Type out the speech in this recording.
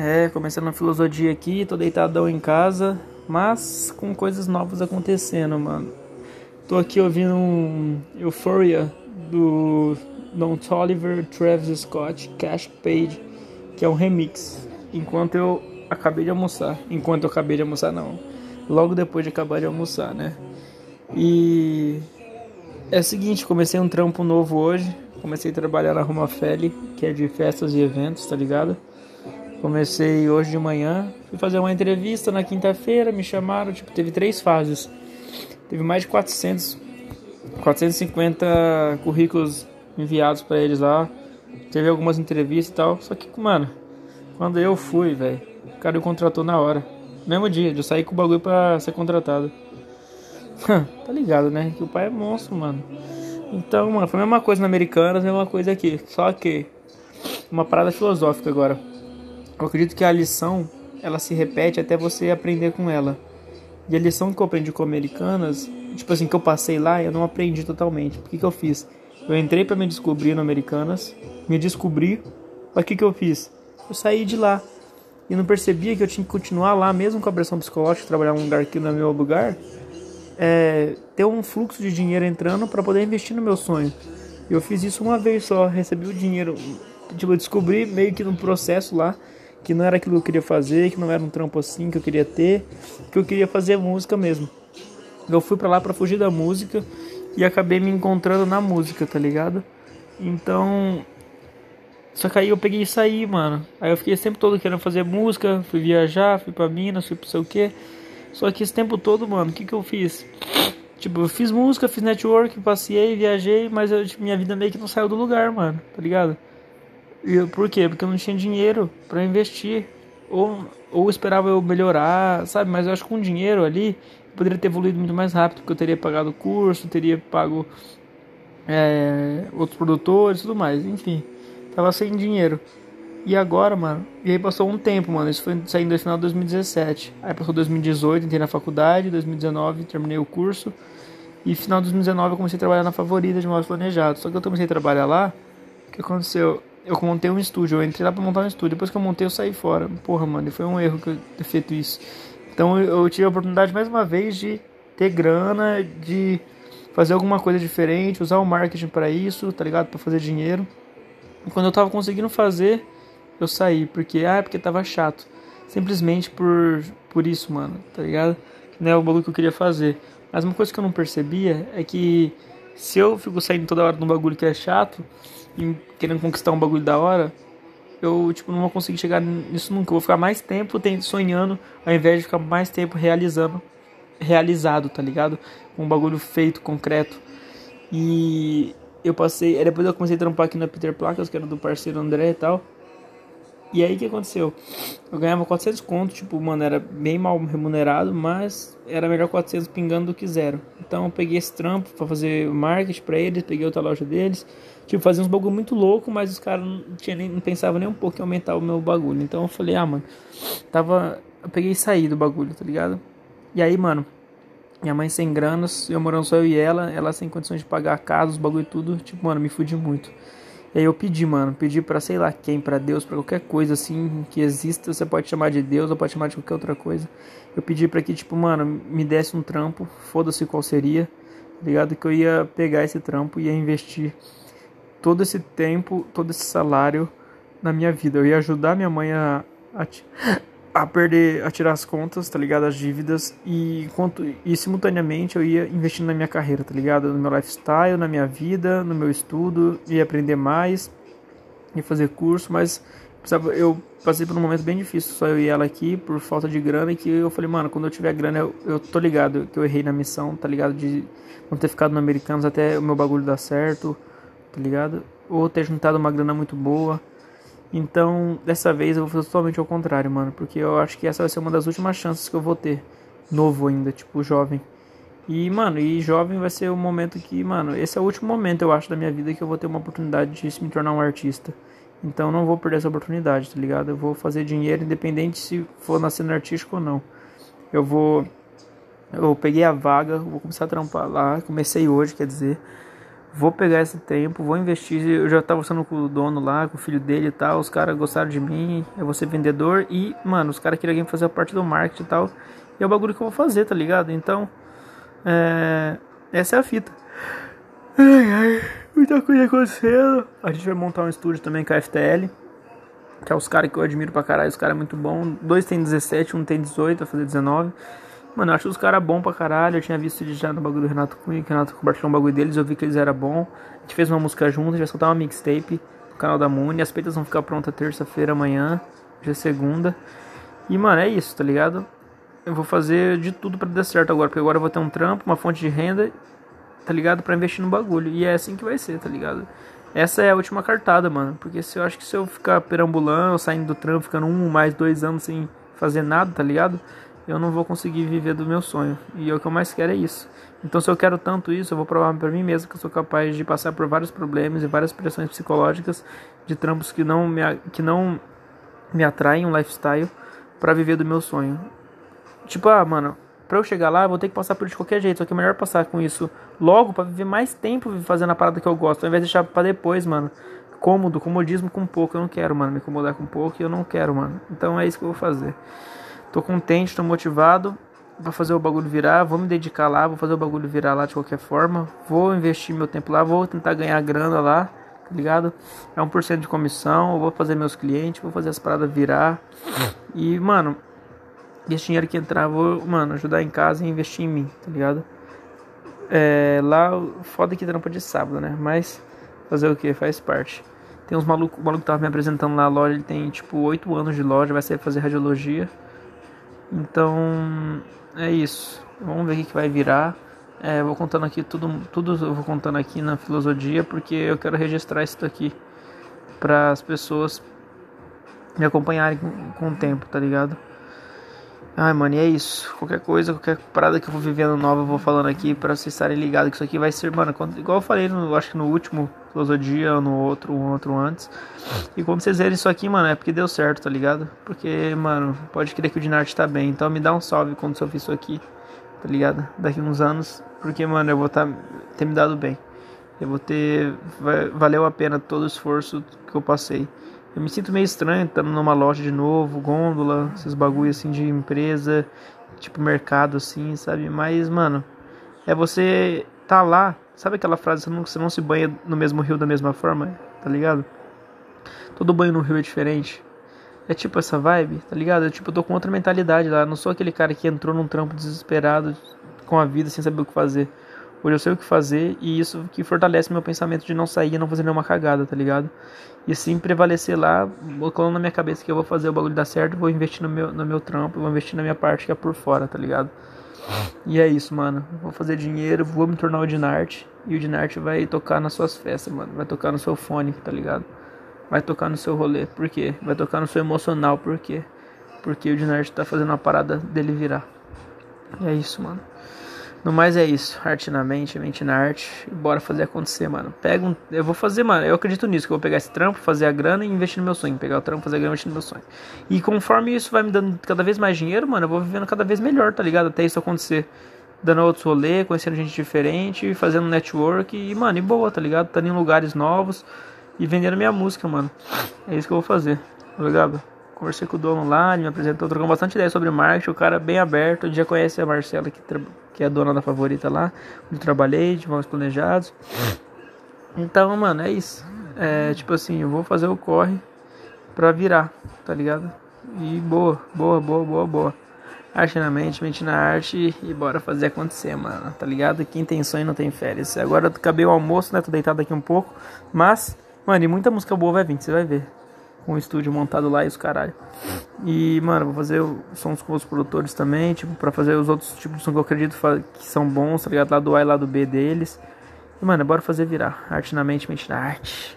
É, começando a filosofia aqui, tô deitadão em casa, mas com coisas novas acontecendo, mano. Tô aqui ouvindo um Euphoria do Don Toliver, Travis Scott, Cash Page, que é um remix. Enquanto eu acabei de almoçar. Enquanto eu acabei de almoçar, não. Logo depois de acabar de almoçar, né? E é o seguinte, comecei um trampo novo hoje. Comecei a trabalhar na Roma Feli, que é de festas e eventos, tá ligado? Comecei hoje de manhã, fui fazer uma entrevista na quinta-feira, me chamaram, tipo, teve três fases. Teve mais de 400, 450 currículos enviados para eles lá. Teve algumas entrevistas e tal. Só que, mano, quando eu fui, velho, o cara me contratou na hora. Mesmo dia, eu saí com o bagulho pra ser contratado. tá ligado, né? Que o pai é monstro, mano. Então, mano, foi a mesma coisa na Americanas, a mesma coisa aqui. Só que uma parada filosófica agora. Eu acredito que a lição, ela se repete até você aprender com ela. E a lição que eu aprendi com Americanas, tipo assim, que eu passei lá, eu não aprendi totalmente. Por que que eu fiz? Eu entrei para me descobrir no Americanas, me descobri, mas o que que eu fiz? Eu saí de lá e não percebia que eu tinha que continuar lá, mesmo com a pressão psicológica, trabalhar num lugar que não é meu lugar, é, ter um fluxo de dinheiro entrando para poder investir no meu sonho. Eu fiz isso uma vez só, recebi o dinheiro, tipo, eu descobri meio que no processo lá que não era aquilo que eu queria fazer, que não era um trampo assim que eu queria ter, que eu queria fazer música mesmo. Eu fui para lá para fugir da música e acabei me encontrando na música, tá ligado? Então, só que aí eu peguei e saí, mano. Aí eu fiquei tempo todo querendo fazer música, fui viajar, fui pra Minas, fui pra sei o que. Só que esse tempo todo, mano, o que que eu fiz? Tipo, eu fiz música, fiz network, passei, viajei, mas eu, tipo, minha vida meio que não saiu do lugar, mano, tá ligado? E por quê? Porque eu não tinha dinheiro para investir. Ou, ou esperava eu melhorar, sabe? Mas eu acho que com dinheiro ali poderia ter evoluído muito mais rápido, porque eu teria pagado o curso, teria pago é, outros produtores tudo mais. Enfim, tava sem dinheiro. E agora, mano, e aí passou um tempo, mano. Isso foi saindo no final de 2017. Aí passou 2018, entrei na faculdade, 2019 terminei o curso. E final de 2019 eu comecei a trabalhar na Favorita de modo planejado. Só que eu comecei a trabalhar lá, o que aconteceu? Eu montei um estúdio, eu entrei lá pra montar um estúdio. Depois que eu montei, eu saí fora. Porra, mano, foi um erro que eu ter feito isso. Então eu tive a oportunidade mais uma vez de ter grana, de fazer alguma coisa diferente, usar o marketing para isso, tá ligado? Para fazer dinheiro. E quando eu tava conseguindo fazer, eu saí, porque ah, é porque tava chato. Simplesmente por por isso, mano, tá ligado? Não é o bagulho que eu queria fazer. Mas uma coisa que eu não percebia é que se eu fico saindo toda hora de um bagulho que é chato, e querendo conquistar um bagulho da hora, eu tipo não vou conseguir chegar nisso nunca. Eu vou ficar mais tempo sonhando ao invés de ficar mais tempo realizando, realizado, tá ligado? Com um bagulho feito, concreto. E eu passei, depois eu comecei a trampar aqui na Peter Placas, que era do parceiro André e tal. E aí o que aconteceu? Eu ganhava 400 conto, tipo, mano, era bem mal remunerado, mas era melhor 400 pingando do que zero. Então eu peguei esse trampo para fazer marketing para eles, peguei outra loja deles, tipo, fazia uns bagulho muito louco, mas os caras não, tinha nem, não pensavam nem um pouco em aumentar o meu bagulho. Então eu falei, ah, mano, tava. Eu peguei e saí do bagulho, tá ligado? E aí, mano, minha mãe sem granas, eu morando só eu e ela, ela sem condições de pagar a casa, os bagulho e tudo, tipo, mano, me fudi muito. E aí eu pedi, mano, pedi para sei lá quem, para Deus, para qualquer coisa assim que exista, você pode chamar de Deus ou pode chamar de qualquer outra coisa. Eu pedi para que, tipo, mano, me desse um trampo, foda-se qual seria, tá ligado? Que eu ia pegar esse trampo e ia investir todo esse tempo, todo esse salário na minha vida. Eu ia ajudar minha mãe a, a, a perder, a tirar as contas, tá ligado? As dívidas e enquanto e simultaneamente eu ia investindo na minha carreira, tá ligado? No meu lifestyle, na minha vida, no meu estudo, ia aprender mais, ia fazer curso, mas eu passei por um momento bem difícil, só eu e ela aqui, por falta de grana, e que eu falei, mano, quando eu tiver grana, eu, eu tô ligado que eu errei na missão, tá ligado? De não ter ficado no Americanos até o meu bagulho dar certo, tá ligado? Ou ter juntado uma grana muito boa. Então, dessa vez eu vou fazer totalmente ao contrário, mano. Porque eu acho que essa vai ser uma das últimas chances que eu vou ter. Novo ainda, tipo, jovem. E, mano, e jovem vai ser o momento que, mano, esse é o último momento, eu acho, da minha vida que eu vou ter uma oportunidade de me tornar um artista. Então não vou perder essa oportunidade, tá ligado? Eu vou fazer dinheiro independente se for na cena artística ou não. Eu vou. Eu peguei a vaga, vou começar a trampar lá. Comecei hoje, quer dizer. Vou pegar esse tempo, vou investir. Eu já tava conversando com o dono lá, com o filho dele e tal. Os caras gostaram de mim, eu vou ser vendedor. E, mano, os caras queriam alguém fazer a parte do marketing e tal. E é o bagulho que eu vou fazer, tá ligado? Então, é... essa é a fita. Ai, ai, muita coisa acontecendo. A gente vai montar um estúdio também com a FTL. Que é os caras que eu admiro pra caralho. Os caras é muito bom. Dois tem 17, um tem 18, vai fazer 19. Mano, eu acho os caras bons pra caralho. Eu tinha visto eles já no bagulho do Renato Cunha, que o Renato compartilhou um bagulho deles. Eu vi que eles eram bons. A gente fez uma música junto, a gente vai soltar uma mixtape no canal da Muni. As peitas vão ficar prontas terça-feira amanhã, já é segunda. E, mano, é isso, tá ligado? Eu vou fazer de tudo para dar certo agora, porque agora eu vou ter um trampo, uma fonte de renda, tá ligado? Para investir no bagulho. E é assim que vai ser, tá ligado? Essa é a última cartada, mano. Porque se eu acho que se eu ficar perambulando, saindo do trampo, ficando um mais dois anos sem fazer nada, tá ligado? Eu não vou conseguir viver do meu sonho. E o que eu mais quero é isso. Então, se eu quero tanto isso, eu vou provar para mim mesmo que eu sou capaz de passar por vários problemas e várias pressões psicológicas de trampos que não me, que não me atraem um lifestyle para viver do meu sonho. Tipo, ah, mano, pra eu chegar lá, eu vou ter que passar por de qualquer jeito. Só que é melhor passar com isso logo para viver mais tempo fazendo a parada que eu gosto, ao invés de deixar pra depois, mano. Cômodo, comodismo com pouco, eu não quero, mano. Me incomodar com pouco e eu não quero, mano. Então é isso que eu vou fazer. Tô contente, tô motivado para fazer o bagulho virar, vou me dedicar lá, vou fazer o bagulho virar lá de qualquer forma, vou investir meu tempo lá, vou tentar ganhar grana lá, tá ligado? É 1% de comissão, vou fazer meus clientes, vou fazer as paradas virar. E, mano, esse dinheiro que entrar, vou, mano, ajudar em casa e investir em mim, tá ligado? É, lá, foda que trampa de sábado, né? Mas fazer o que? Faz parte. Tem uns malucos, o maluco que tava me apresentando lá na loja, ele tem tipo 8 anos de loja, vai sair fazer radiologia. Então é isso. Vamos ver o que vai virar. É, vou contando aqui tudo, tudo eu vou contando aqui na filosofia porque eu quero registrar isso daqui para as pessoas me acompanharem com, com o tempo, tá ligado? Ai, mano, e é isso. Qualquer coisa, qualquer parada que eu vou vivendo nova, eu vou falando aqui para vocês estarem ligados que isso aqui vai ser, mano, quando, igual eu falei, no, acho que no último filosofia ou no outro, um outro antes. E quando vocês verem isso aqui, mano, é porque deu certo, tá ligado? Porque, mano, pode crer que o Dinarte tá bem. Então me dá um salve quando você ouvir isso aqui, tá ligado? Daqui uns anos, porque, mano, eu vou tá, ter me dado bem. Eu vou ter. Vai, valeu a pena todo o esforço que eu passei. Eu me sinto meio estranho estando numa loja de novo, gôndola, esses bagulho assim de empresa, tipo mercado assim, sabe? Mas, mano, é você tá lá, sabe aquela frase, você não, você não se banha no mesmo rio da mesma forma, tá ligado? Todo banho no rio é diferente. É tipo essa vibe, tá ligado? Eu, tipo, eu tô com outra mentalidade lá. Eu não sou aquele cara que entrou num trampo desesperado com a vida sem saber o que fazer. Hoje eu sei o que fazer e isso que fortalece meu pensamento de não sair e não fazer nenhuma cagada, tá ligado? E sim prevalecer lá, colocando na minha cabeça que eu vou fazer o bagulho dar certo, vou investir no meu, no meu trampo, vou investir na minha parte que é por fora, tá ligado? E é isso, mano. Vou fazer dinheiro, vou me tornar o Dinarte. E o Dinarte vai tocar nas suas festas, mano. Vai tocar no seu fone, tá ligado? Vai tocar no seu rolê. Por quê? Vai tocar no seu emocional. Por quê? Porque o Dinarte tá fazendo a parada dele virar. E é isso, mano. No mais é isso. Arte na mente, mente na arte. Bora fazer acontecer, mano. Pega um. Eu vou fazer, mano. Eu acredito nisso. Que eu vou pegar esse trampo, fazer a grana e investir no meu sonho. Pegar o trampo, fazer a grana e investir no meu sonho. E conforme isso vai me dando cada vez mais dinheiro, mano, eu vou vivendo cada vez melhor, tá ligado? Até isso acontecer. Dando outros rolês, conhecendo gente diferente, fazendo network e, mano, e boa, tá ligado? Estando em lugares novos e vendendo minha música, mano. É isso que eu vou fazer, tá ligado? Conversei com o dono lá, ele me apresentou, trocando bastante ideia sobre marketing. O cara bem aberto, já conhece a Marcela, que, que é a dona da favorita lá, onde trabalhei, de modos planejados. Então, mano, é isso. É tipo assim, eu vou fazer o corre pra virar, tá ligado? E boa, boa, boa, boa, boa. Arte na mente, mente na arte e bora fazer acontecer, mano, tá ligado? Quem tem sonho não tem férias. Agora acabei o almoço, né? Tô deitado aqui um pouco, mas, mano, e muita música boa vai vir, você vai ver com o estúdio montado lá e os caralho. E, mano, vou fazer sons com os produtores também, tipo, pra fazer os outros tipos de som que eu acredito que são bons, tá ligado? Do A e lá do B deles. E, mano, bora fazer virar. Arte na mente, mente na arte.